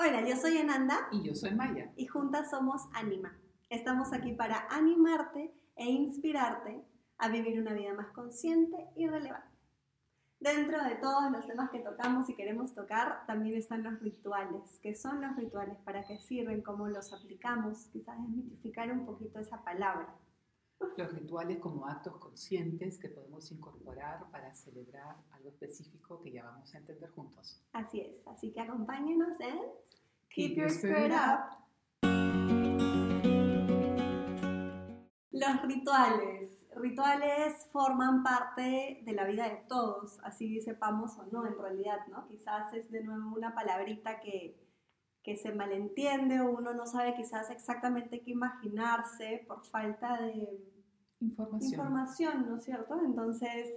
Hola, yo soy Ananda Y yo soy Maya. y juntas somos Anima. Estamos aquí para animarte e inspirarte a vivir una vida más consciente y relevante. Dentro de todos los temas que tocamos y queremos tocar, también están los rituales. ¿Qué son los rituales? ¿Para qué sirven? ¿Cómo los aplicamos? Quizás desmitificar un poquito esa palabra. Los rituales como actos conscientes que podemos incorporar para celebrar algo específico que ya vamos a entender juntos. Así es. Así que acompáñenos en Keep Your Spirit Up. Los rituales. Rituales forman parte de la vida de todos, así sepamos o no en realidad, ¿no? Quizás es de nuevo una palabrita que, que se malentiende o uno no sabe quizás exactamente qué imaginarse por falta de Información. información, ¿no es cierto? Entonces,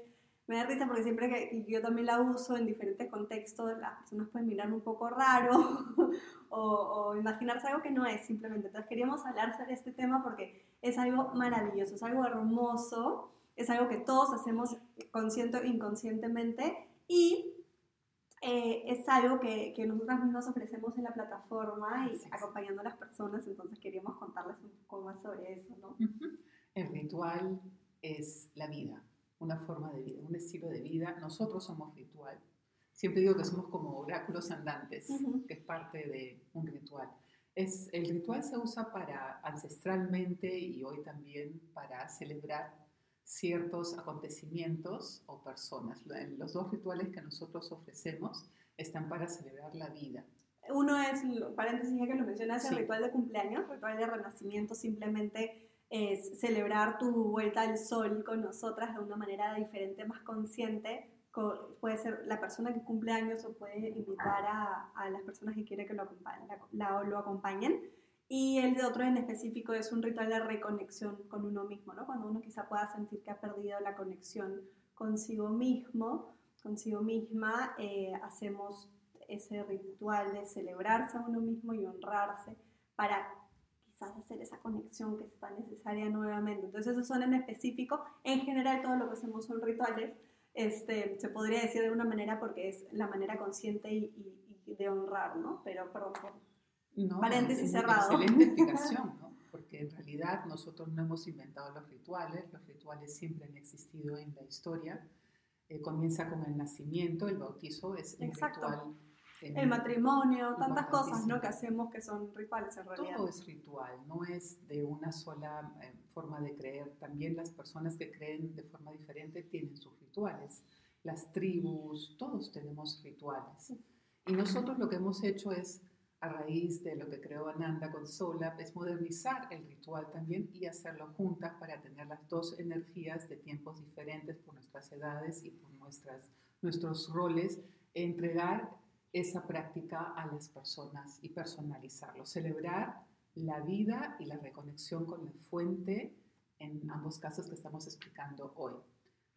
me da risa porque siempre que yo también la uso en diferentes contextos, las personas pueden mirarme un poco raro o, o imaginarse algo que no es simplemente. Entonces, queríamos hablar sobre este tema porque es algo maravilloso, es algo hermoso, es algo que todos hacemos consciente o inconscientemente y eh, es algo que, que nosotras mismas ofrecemos en la plataforma y Así es. acompañando a las personas, entonces queríamos contarles un poco más sobre eso, ¿no? El ritual es la vida, una forma de vida, un estilo de vida. Nosotros somos ritual. Siempre digo que somos como oráculos andantes, Ujú. que es parte de un ritual. Es, el ritual se usa para ancestralmente y hoy también para celebrar ciertos acontecimientos o personas. Lo- Los dos rituales que nosotros ofrecemos están para celebrar la vida. Uno es, paréntesis ya que lo mencionas, el ritual de cumpleaños, ritual de renacimiento, simplemente es celebrar tu vuelta al sol con nosotras de una manera diferente, más consciente. Co- Puede ser la persona que cumple años o puede invitar a, a las personas que quiere que lo acompañen, la- la- lo acompañen. Y el de otro en específico es un ritual de reconexión con uno mismo, ¿no? Cuando uno quizá pueda sentir que ha perdido la conexión consigo mismo, consigo misma, eh, hacemos ese ritual de celebrarse a uno mismo y honrarse para quizás hacer esa conexión que está necesaria nuevamente. Entonces esos son en específico, en general todo lo que hacemos son rituales, este, se podría decir de una manera porque es la manera consciente y, y- y de honrar, ¿no? Pero, perdón, No, Paréntesis es- cerrado. Excelente explicación, ¿no? Porque en realidad nosotros no hemos inventado los rituales, los rituales siempre han existido en la historia. Eh, comienza con el nacimiento, el bautizo es un Exacto. ritual. el matrimonio, tantas cosas, ¿no? Que hacemos que son rituales en realidad. Todo es ritual, no es de una sola eh, forma de creer. También las personas que creen de forma diferente tienen sus rituales. Las tribus, todos tenemos rituales. Y nosotros lo que hemos hecho es, a raíz de lo que creó Ananda con Solap, es modernizar el ritual también y hacerlo juntas para tener las dos energías de tiempos diferentes por nuestras edades y por nuestras, nuestros roles, entregar esa práctica a las personas y personalizarlo, celebrar la vida y la reconexión con la fuente en ambos casos que estamos explicando hoy.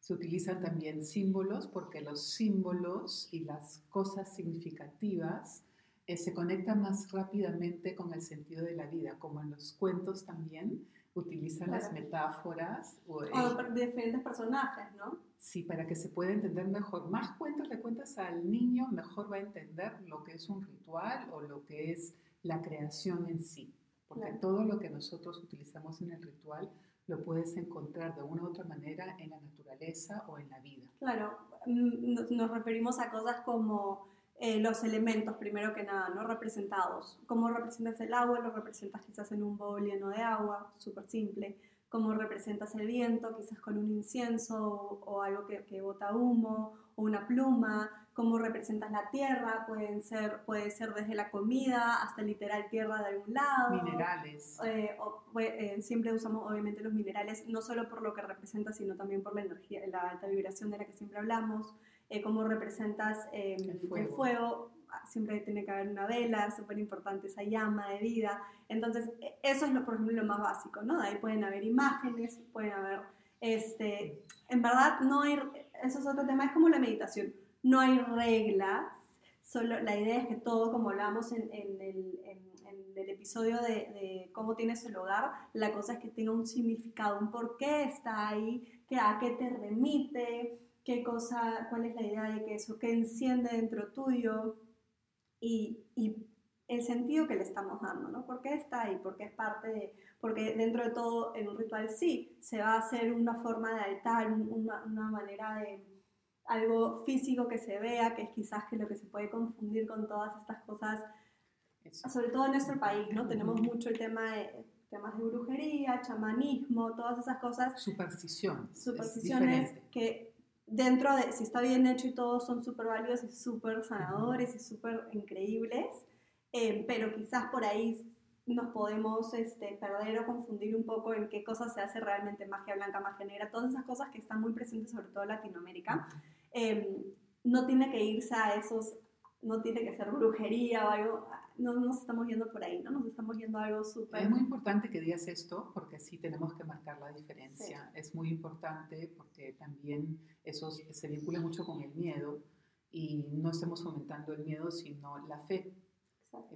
Se utilizan también símbolos porque los símbolos y las cosas significativas eh, se conectan más rápidamente con el sentido de la vida, como en los cuentos también utilizan las Claro. metáforas o, eh, O de diferentes personajes, ¿no? Sí, para que se pueda entender mejor. Más cuentos le cuentas al niño, mejor va a entender lo que es un ritual o lo que es la creación en sí. Porque Claro. todo lo que nosotros utilizamos en el ritual lo puedes encontrar de una u otra manera en la naturaleza o en la vida. Claro, mm, nos referimos a cosas como eh, los elementos, primero que nada, ¿no? Representados. ¿Cómo representas el agua? Lo representas quizás en un bowl lleno de agua, súper simple. ¿Cómo representas el viento? Quizás con un incienso o, o algo que, que bota humo o una pluma. ¿Cómo representas la tierra? Pueden ser, puede ser desde la comida hasta literal tierra de algún lado. Minerales. Eh, o- pues, eh, siempre usamos obviamente los minerales, no solo por lo que representa, sino también por la energía, la alta vibración de la que siempre hablamos, eh, cómo representas eh, El el fuego. fuego. ah, siempre tiene que haber una vela, súper importante esa llama de vida. Entonces, e- eso es, lo, por ejemplo, lo más básico, ¿no? De ahí pueden haber imágenes, pueden haber, este, en verdad, no hay, eso es otro tema, es como la meditación, no hay reglas, solo la idea es que todo, como hablábamos en, en el, en- en el episodio de, de cómo tienes el hogar, la cosa es que tenga un significado, un por qué está ahí, que a qué te remite, qué cosa, cuál es la idea de que eso, qué enciende dentro tuyo y, y el sentido que le estamos dando, ¿no? ¿Por qué está ahí? Porque es parte de, porque dentro de todo en un ritual sí, se va a hacer una forma de altar, una, una manera de algo físico que se vea, que es quizás que lo que se puede confundir con todas estas cosas, sobre todo en nuestro país, ¿no? Tenemos mucho el tema de temas de brujería, chamanismo, todas esas cosas. Supersticiones. Supersticiones que dentro de, si está bien hecho y todo, son súper válidos y súper sanadores y súper increíbles, eh, pero quizás por ahí nos podemos este, perder o confundir un poco en qué cosas se hace realmente magia blanca, magia negra, todas esas cosas que están muy presentes sobre todo en Latinoamérica. Em, no tiene que irse a esos, no tiene que ser brujería o algo, no nos estamos yendo por ahí, ¿no? Nos estamos yendo a algo súper... Es muy importante que digas esto porque sí tenemos que marcar la diferencia. Es muy importante porque también eso se vincula mucho con el miedo y no estamos fomentando el miedo, sino la fe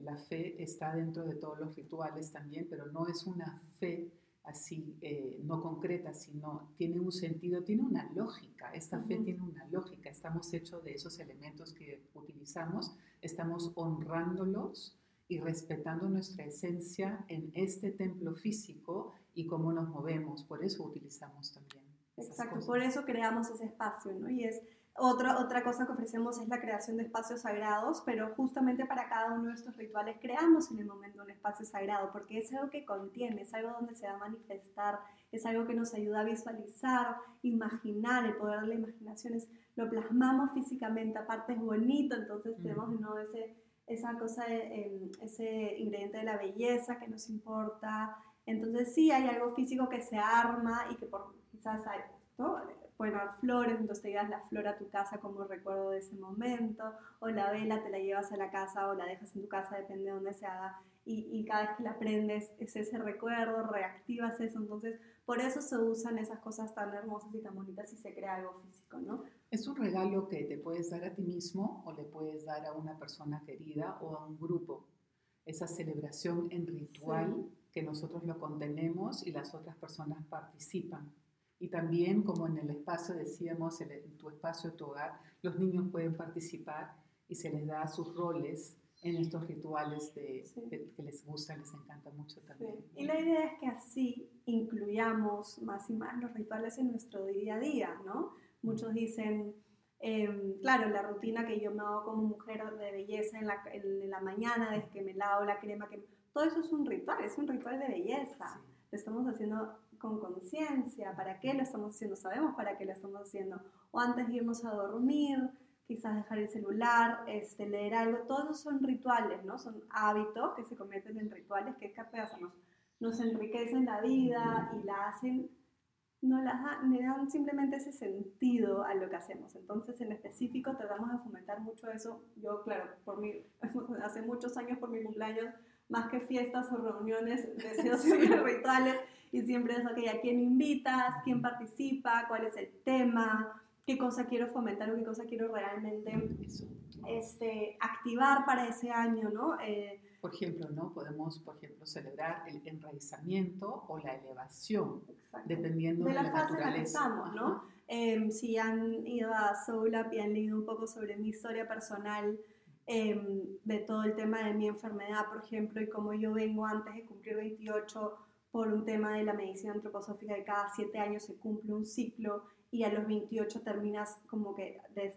la fe está dentro de todos los rituales también, pero no es una fe así, eh, no concreta, sino tiene un sentido, tiene una lógica. Esta fe tiene una lógica. Estamos hechos de esos elementos que utilizamos, estamos honrándolos y respetando nuestra esencia en este templo físico y cómo nos movemos. Por eso utilizamos también. Exacto, por eso creamos ese espacio, ¿no? Y es otra, otra cosa que ofrecemos es la creación de espacios sagrados, pero justamente para cada uno de estos rituales creamos en el momento un espacio sagrado, porque es algo que contiene, es algo donde se va a manifestar, es algo que nos ayuda a visualizar, imaginar, el poder de la imaginación, es, lo plasmamos físicamente, aparte es bonito, entonces tenemos ¿no? ese, esa cosa, em, ese ingrediente de la belleza que nos importa, entonces sí hay algo físico que se arma y que por quizás hay, ¿no? Pueden haber flores, entonces te llevas la flor a tu casa como recuerdo de ese momento, o la vela te la llevas a la casa o la dejas en tu casa, depende de dónde se haga, y, y cada vez que la prendes es ese recuerdo, reactivas eso, entonces por eso se usan esas cosas tan hermosas y tan bonitas y se crea algo físico, ¿no? Es un regalo que te puedes dar a ti mismo o le puedes dar a una persona querida o a un grupo. Esa celebración en ritual que nosotros lo contenemos y las otras personas participan. Y también, como en el espacio, decíamos, en tu espacio, tu hogar, los niños pueden participar y se les da sus roles en estos rituales de, que les gusta, les encanta mucho también. Y la idea es que así incluyamos más y más los rituales en nuestro día a día, ¿no? Muchos dicen, em, claro, la rutina que yo me hago como mujer de belleza en la, en la mañana, desde que me lavo la crema, que todo eso es un ritual, es un ritual de belleza. Lo estamos haciendo con conciencia, ¿para qué lo estamos haciendo? Sabemos para qué lo estamos haciendo. O antes de irnos a dormir, quizás dejar el celular, este, leer algo, todos son rituales, ¿no? Son hábitos que se convierten en rituales que, ¿qué Nos, nos enriquecen la vida y la hacen, no la, le dan simplemente ese sentido a lo que hacemos. Entonces, en específico, tratamos de fomentar mucho eso. Yo, claro, por mi, hace muchos años por mi cumpleaños, más que fiestas o reuniones, deseos y rituales, y siempre es, ok, ¿a quién invitas? ¿Quién participa? ¿Cuál es el tema? ¿Qué cosa quiero fomentar o qué cosa quiero realmente este, activar para ese año, ¿no? Eh, por ejemplo, ¿no? Podemos, por ejemplo, celebrar el enraizamiento o la elevación, dependiendo de, la, fase en la que estamos, ¿no? Em, si han ido a Soulap y han leído un poco sobre mi historia personal, em, de todo el tema de mi enfermedad, por ejemplo, y cómo yo vengo antes de cumplir 28 por un tema de la medicina antroposófica de cada siete años se cumple un ciclo y a los 28 terminas como que de,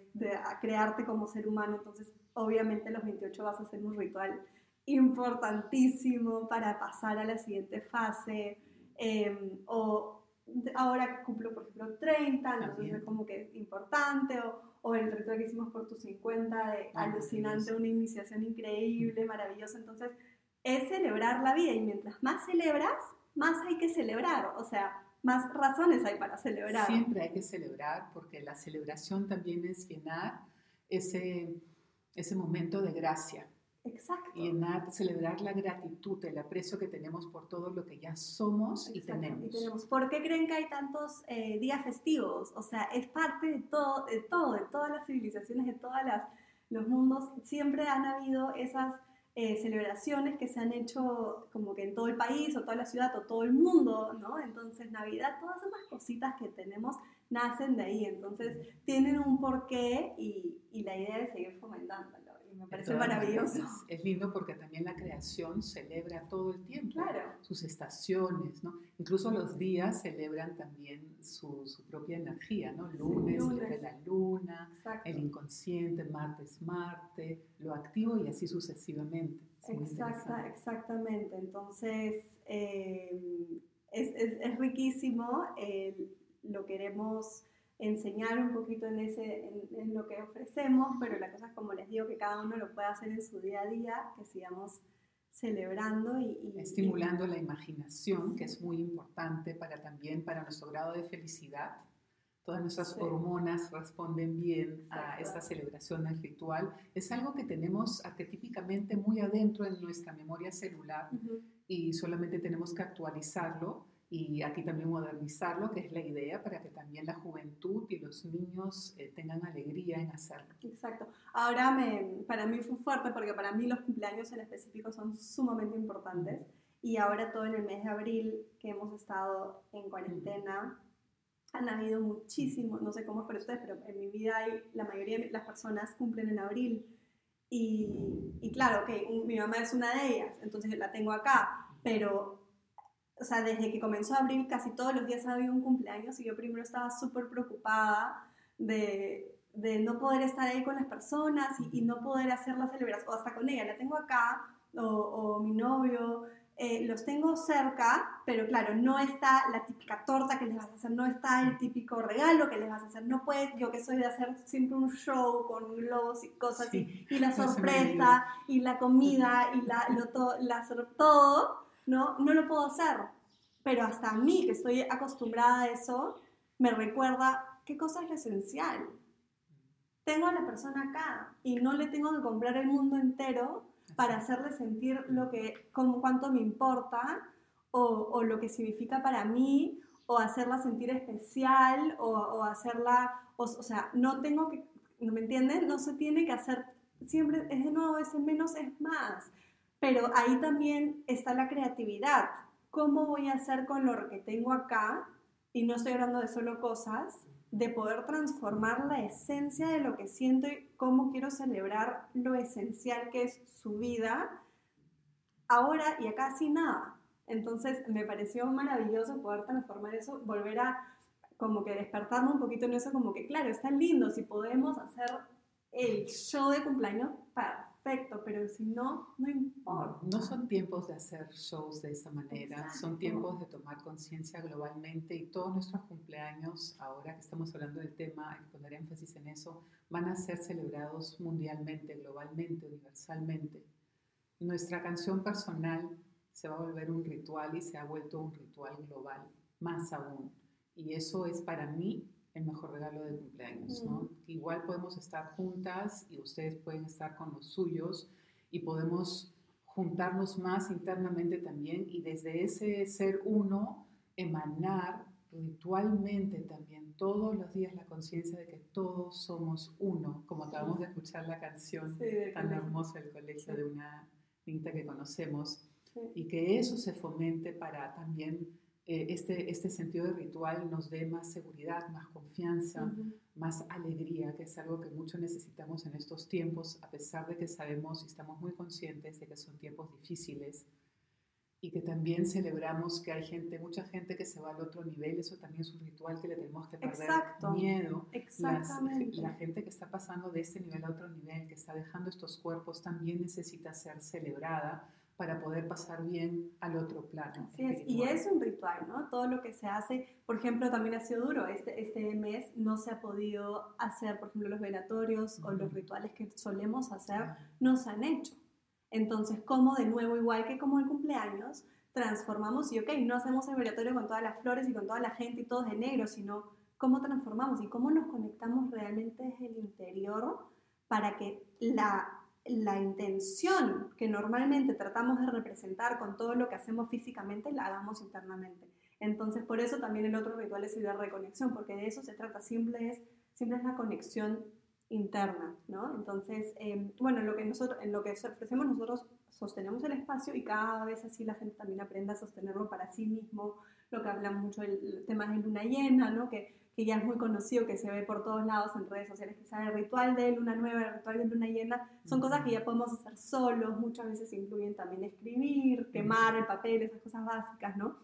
crearte como ser humano, entonces obviamente a los 28 vas a hacer un ritual importantísimo para pasar a la siguiente fase, em, o ahora que cumplo por ejemplo 30, entonces es como que importante, o, o, el ritual que hicimos por tus 50 de alucinante, una iniciación increíble, maravillosa, entonces es celebrar la vida y mientras más celebras, más hay que celebrar, o sea, más razones hay para celebrar. Siempre hay que celebrar porque la celebración también es llenar ese, ese momento de gracia. Exacto. Llenar, celebrar la gratitud, el aprecio que tenemos por todo lo que ya somos y tenemos. y tenemos. ¿Por qué creen que hay tantos eh, días festivos? O sea, es parte de todo, de todo, de todas las civilizaciones, de todos los mundos. Siempre han habido esas eh, celebraciones que se han hecho como que en todo el país o toda la ciudad o todo el mundo, ¿no? Entonces Navidad, todas esas cositas que tenemos nacen de ahí, entonces tienen un porqué y, y la idea es seguir fomentándolo. Me parece maravilloso. Es, lindo porque también la creación celebra todo el tiempo, sus estaciones, ¿no? Incluso los días celebran también su, su propia energía, ¿no? Lunes, celebra la luna, el inconsciente, martes, Marte, lo activo y así sucesivamente. Exacta, exactamente. Entonces, eh, es, es, es, riquísimo, lo queremos enseñar un poquito en, ese, en, lo que ofrecemos, pero la cosa es como digo, que cada uno lo puede hacer en su día a día, que sigamos celebrando y... Estimulando la imaginación, que es muy importante para también para nuestro grado de felicidad. Todas nuestras hormonas responden bien a esta celebración del ritual. Es algo que tenemos arquetípicamente muy adentro en nuestra memoria celular y solamente tenemos que actualizarlo y aquí también modernizarlo, que es la idea para que también la juventud y los niños eh, tengan alegría en hacerlo. Exacto. Ahora me, para mí fue fuerte porque para mí los cumpleaños en específico son sumamente importantes y ahora todo en el mes de abril que hemos estado en cuarentena han habido muchísimos, no sé cómo es para ustedes, pero en mi vida hay, la mayoría de las personas cumplen en abril y, y claro, que mi mamá es una de ellas, entonces la tengo acá, pero o sea, desde que comenzó abril, casi todos los días había un cumpleaños y yo primero estaba súper preocupada de, de, no poder estar ahí con las personas y, no poder hacer las celebraciones, o hasta con ella, la tengo acá, o, o mi novio, eh, los tengo cerca, pero claro, no está la típica torta que les vas a hacer, no está el típico regalo que les vas a hacer, no puedes, yo que soy de hacer siempre un show con globos y cosas así, y la sorpresa, y la comida, y la, lo, todo, la, todo ¿no? No lo puedo hacer. Pero hasta a mí, que estoy acostumbrada a eso, me recuerda qué cosa es lo esencial. Tengo a la persona acá y no le tengo que comprar el mundo entero para hacerle sentir lo que, como cuánto me importa o, o lo que significa para mí o hacerla sentir especial o, o hacerla, o, o, sea, no tengo que, ¿no me entienden? No se tiene que hacer, siempre es de nuevo, ese menos es más. Pero ahí también está la creatividad. ¿Cómo voy a hacer con lo que tengo acá? Y no estoy hablando de solo cosas, de poder transformar la esencia de lo que siento y cómo quiero celebrar lo esencial que es su vida ahora y acá sin nada. Entonces me pareció maravilloso poder transformar eso, volver a como que despertarme un poquito en eso, como que claro, está lindo si podemos hacer el show de cumpleaños para perfecto, pero si no, no importa. No son tiempos de hacer shows de esa manera, son tiempos de tomar conciencia globalmente y todos nuestros cumpleaños, ahora que estamos hablando del tema, y poner énfasis en eso, van a ser celebrados mundialmente, globalmente, universalmente. Nuestra canción personal se va a volver un ritual y se ha vuelto un ritual global, más aún. Y eso es para mí el mejor regalo de cumpleaños, ¿no? Igual podemos estar juntas y ustedes pueden estar con los suyos y podemos juntarnos más internamente también y desde ese ser uno emanar ritualmente también todos los días la conciencia de que todos somos uno, como acabamos de escuchar la canción tan hermosa del colegio de una niñita que conocemos, y que eso se fomente para también eh, este, este sentido de ritual nos dé más seguridad, más confianza, más alegría, que es algo que mucho necesitamos en estos tiempos, a pesar de que sabemos y estamos muy conscientes de que son tiempos difíciles y que también celebramos que hay gente, mucha gente que se va al otro nivel, eso también es un ritual que le tenemos que perder Exacto. miedo. Exactamente. la gente que está pasando de este nivel a otro nivel, que está dejando estos cuerpos, también necesita ser celebrada para poder pasar bien al otro plano. Así es, y es un ritual, ¿no? Todo lo que se hace, por ejemplo, también ha sido duro. Este, este mes no se ha podido hacer, por ejemplo, los velatorios o los rituales que solemos hacer, no se han hecho. Entonces, ¿cómo de nuevo, igual que como el cumpleaños, transformamos y, ok, no hacemos el velatorio con todas las flores y con toda la gente y todos de negro, sino cómo transformamos y cómo nos conectamos realmente desde el interior para que la la intención que normalmente tratamos de representar con todo lo que hacemos físicamente, la hagamos internamente. Entonces, por eso también el otro ritual es de reconexión, porque de eso se trata, siempre es, siempre es la conexión interna, ¿no? Entonces, em, bueno, lo que nosotros, en lo que ofrecemos nosotros sostenemos el espacio y cada vez así la gente también aprende a sostenerlo para sí mismo, lo que habla mucho el, tema de luna llena, ¿no? Que que ya es muy conocido, que se ve por todos lados en redes sociales, que sea el ritual de luna nueva, el ritual de luna llena, son cosas que ya podemos hacer solos, muchas veces incluyen también escribir, quemar el papel, esas cosas básicas, ¿no?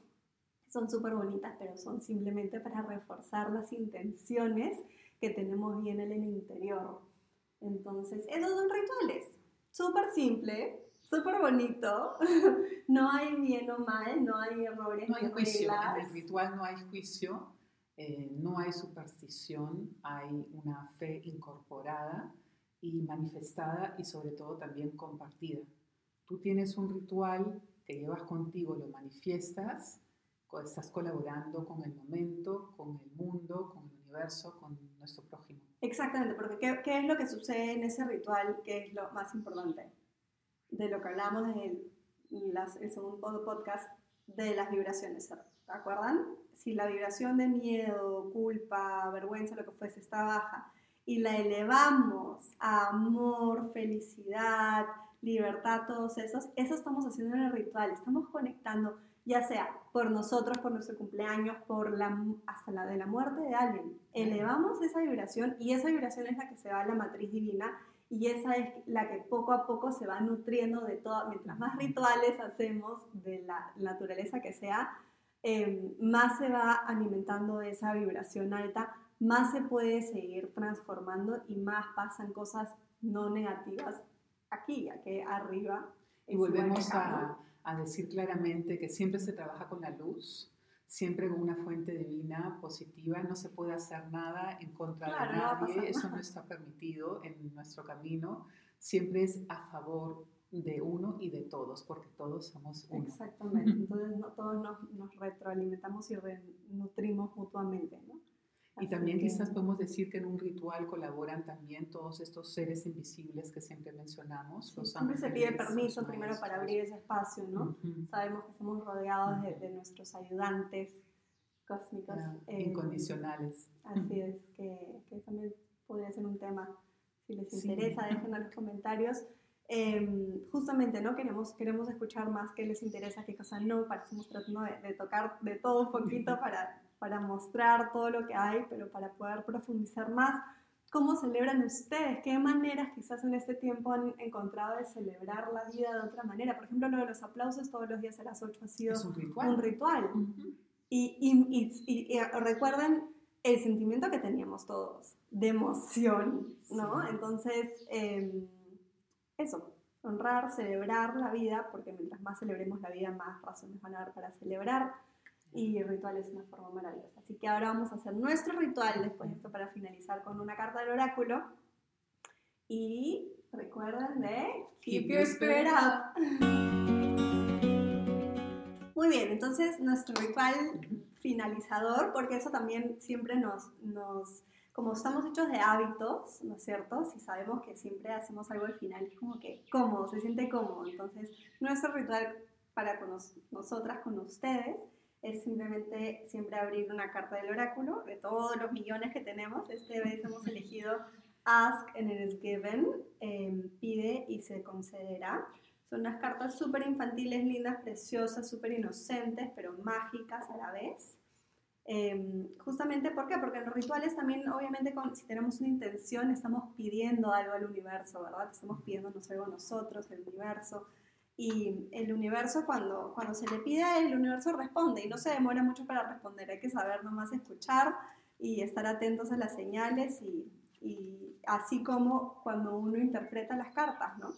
Son súper bonitas, pero son simplemente para reforzar las intenciones que tenemos bien en el interior. Entonces, esos son rituales, súper simple, súper bonito, no hay bien o mal, no hay errores, no hay juicio, en el ritual no hay juicio eh, no hay superstición, hay una fe incorporada y manifestada y sobre todo también compartida. Tú tienes un ritual que llevas contigo, lo manifiestas, estás colaborando con el momento, con el mundo, con el universo, con nuestro prójimo. Exactamente, porque ¿qué, es lo que sucede en ese ritual que es lo más importante? De lo que hablamos en el, el segundo podcast de las vibraciones, ¿se acuerdan? si la vibración de miedo, culpa, vergüenza, lo que fuese, está baja y la elevamos a amor, felicidad, libertad, todos esos, eso estamos haciendo en el ritual, estamos conectando, ya sea por nosotros, por nuestro cumpleaños, por la, hasta la de la muerte de alguien. Elevamos esa vibración y esa vibración es la que se va a la matriz divina y esa es la que poco a poco se va nutriendo de todo, mientras más rituales hacemos de la naturaleza que sea, Em, más se va alimentando de esa vibración alta, más se puede seguir transformando y más pasan cosas no negativas aquí, aquí arriba. Y volvemos a, a, decir claramente que siempre se trabaja con la luz, siempre con una fuente divina positiva, no se puede hacer nada en contra de nadie, eso no está permitido en nuestro camino, siempre es a favor de uno y de todos, porque todos somos uno. Exactamente, entonces no, todos nos, retroalimentamos y nutrimos mutuamente, ¿no? Y también quizás podemos decir que en un ritual colaboran también todos estos seres invisibles que siempre mencionamos. los siempre se pide permiso primero para abrir ese espacio, ¿no? Sabemos que estamos rodeados de, nuestros ayudantes cósmicos. Eh, incondicionales. Así es, que, que, también podría ser un tema. Si les interesa, dejen en los comentarios. Em, justamente no queremos, queremos escuchar más qué les interesa, qué cosas no, estamos tratando de, tocar de todo un poquito para, para mostrar todo lo que hay, pero para poder profundizar más. ¿Cómo celebran ustedes? ¿Qué maneras quizás en este tiempo han encontrado de celebrar la vida de otra manera? Por ejemplo, lo de los aplausos todos los días a las 8 ha sido un ritual. y, y, y, recuerden el sentimiento que teníamos todos de emoción, ¿no? Entonces, eh, eso, honrar, celebrar la vida, porque mientras más celebremos la vida, más razones van a haber para celebrar. Y el ritual es una forma maravillosa. Así que ahora vamos a hacer nuestro ritual después de esto para finalizar con una carta del oráculo. Y recuerden de Keep, Your Spirit Up. Muy bien, entonces nuestro ritual finalizador, porque eso también siempre nos, nos como estamos hechos de hábitos, ¿no es cierto? Si sabemos que siempre hacemos algo al final, es como que cómodo, se siente cómodo. Entonces, nuestro ritual para con nosotras, con ustedes, es simplemente siempre abrir una carta del oráculo de todos los millones que tenemos. Este vez hemos elegido Ask and it is given, em, pide y se concederá. Son unas cartas súper infantiles, lindas, preciosas, súper inocentes, pero mágicas a la vez. Em, justamente, ¿por qué? Porque en los rituales también, obviamente, si tenemos una intención, estamos pidiendo algo al universo, ¿verdad? Estamos pidiéndonos algo a nosotros, el universo. Y el universo, cuando, cuando se le pide, el universo responde y no se demora mucho para responder. Hay que saber nomás escuchar y estar atentos a las señales y, y así como cuando uno interpreta las cartas, ¿no?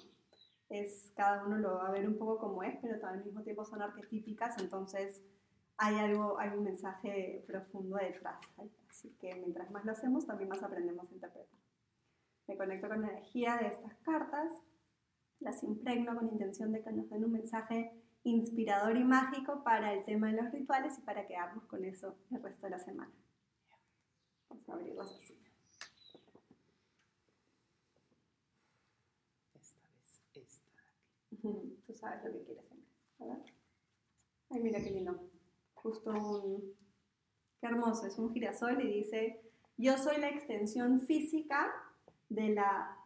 Es, cada uno lo va a ver un poco como es, pero al mismo tiempo son arquetípicas, entonces hay algo, hay un mensaje profundo detrás. Así que mientras más lo hacemos, también más aprendemos a interpretar. Me conecto con la energía de estas cartas, las impregno con intención de que nos den un mensaje inspirador y mágico para el tema de los rituales y para quedarnos con eso el resto de la semana. Vamos a abrirlas así. Esta vez esta. Tú sabes lo que quieres ¿verdad? Ay, mira qué lindo justo un, qué hermoso, es un girasol y dice, yo soy la extensión física de la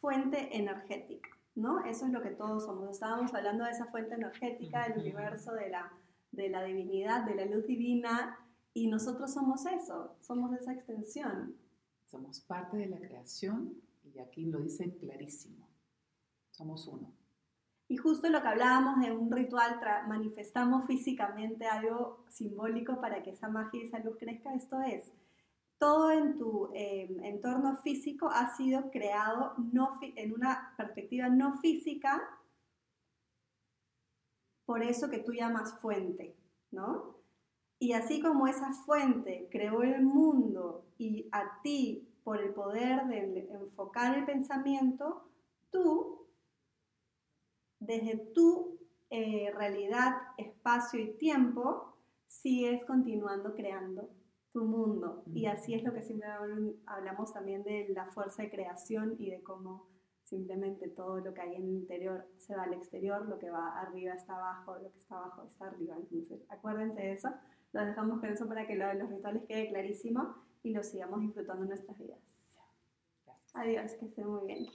fuente energética, ¿no? Eso es lo que todos somos. Estábamos hablando de esa fuente energética, del universo, de la, de la divinidad, de la luz divina, Y nosotros somos eso, somos esa extensión. Somos parte de la creación y aquí lo dicen clarísimo. Somos uno. Y justo lo que hablábamos de un ritual, manifestamos físicamente algo simbólico para que esa magia y esa luz crezca, esto es, todo en tu em, entorno físico ha sido creado no en una perspectiva no física, por eso que tú llamas fuente, ¿no? Y así como esa fuente creó el mundo y a ti, por el poder de enfocar el pensamiento, tú, desde tu eh, realidad, espacio y tiempo, sigues continuando creando tu mundo. Y así es lo que siempre hablamos también de la fuerza de creación y de cómo simplemente todo lo que hay en el interior se va al exterior, lo que va arriba está abajo, lo que está abajo está arriba. Entonces, acuérdense de eso. Los dejamos con eso para que lo de los rituales quede clarísimo y lo sigamos disfrutando en nuestras vidas. Adiós, que estén muy bien.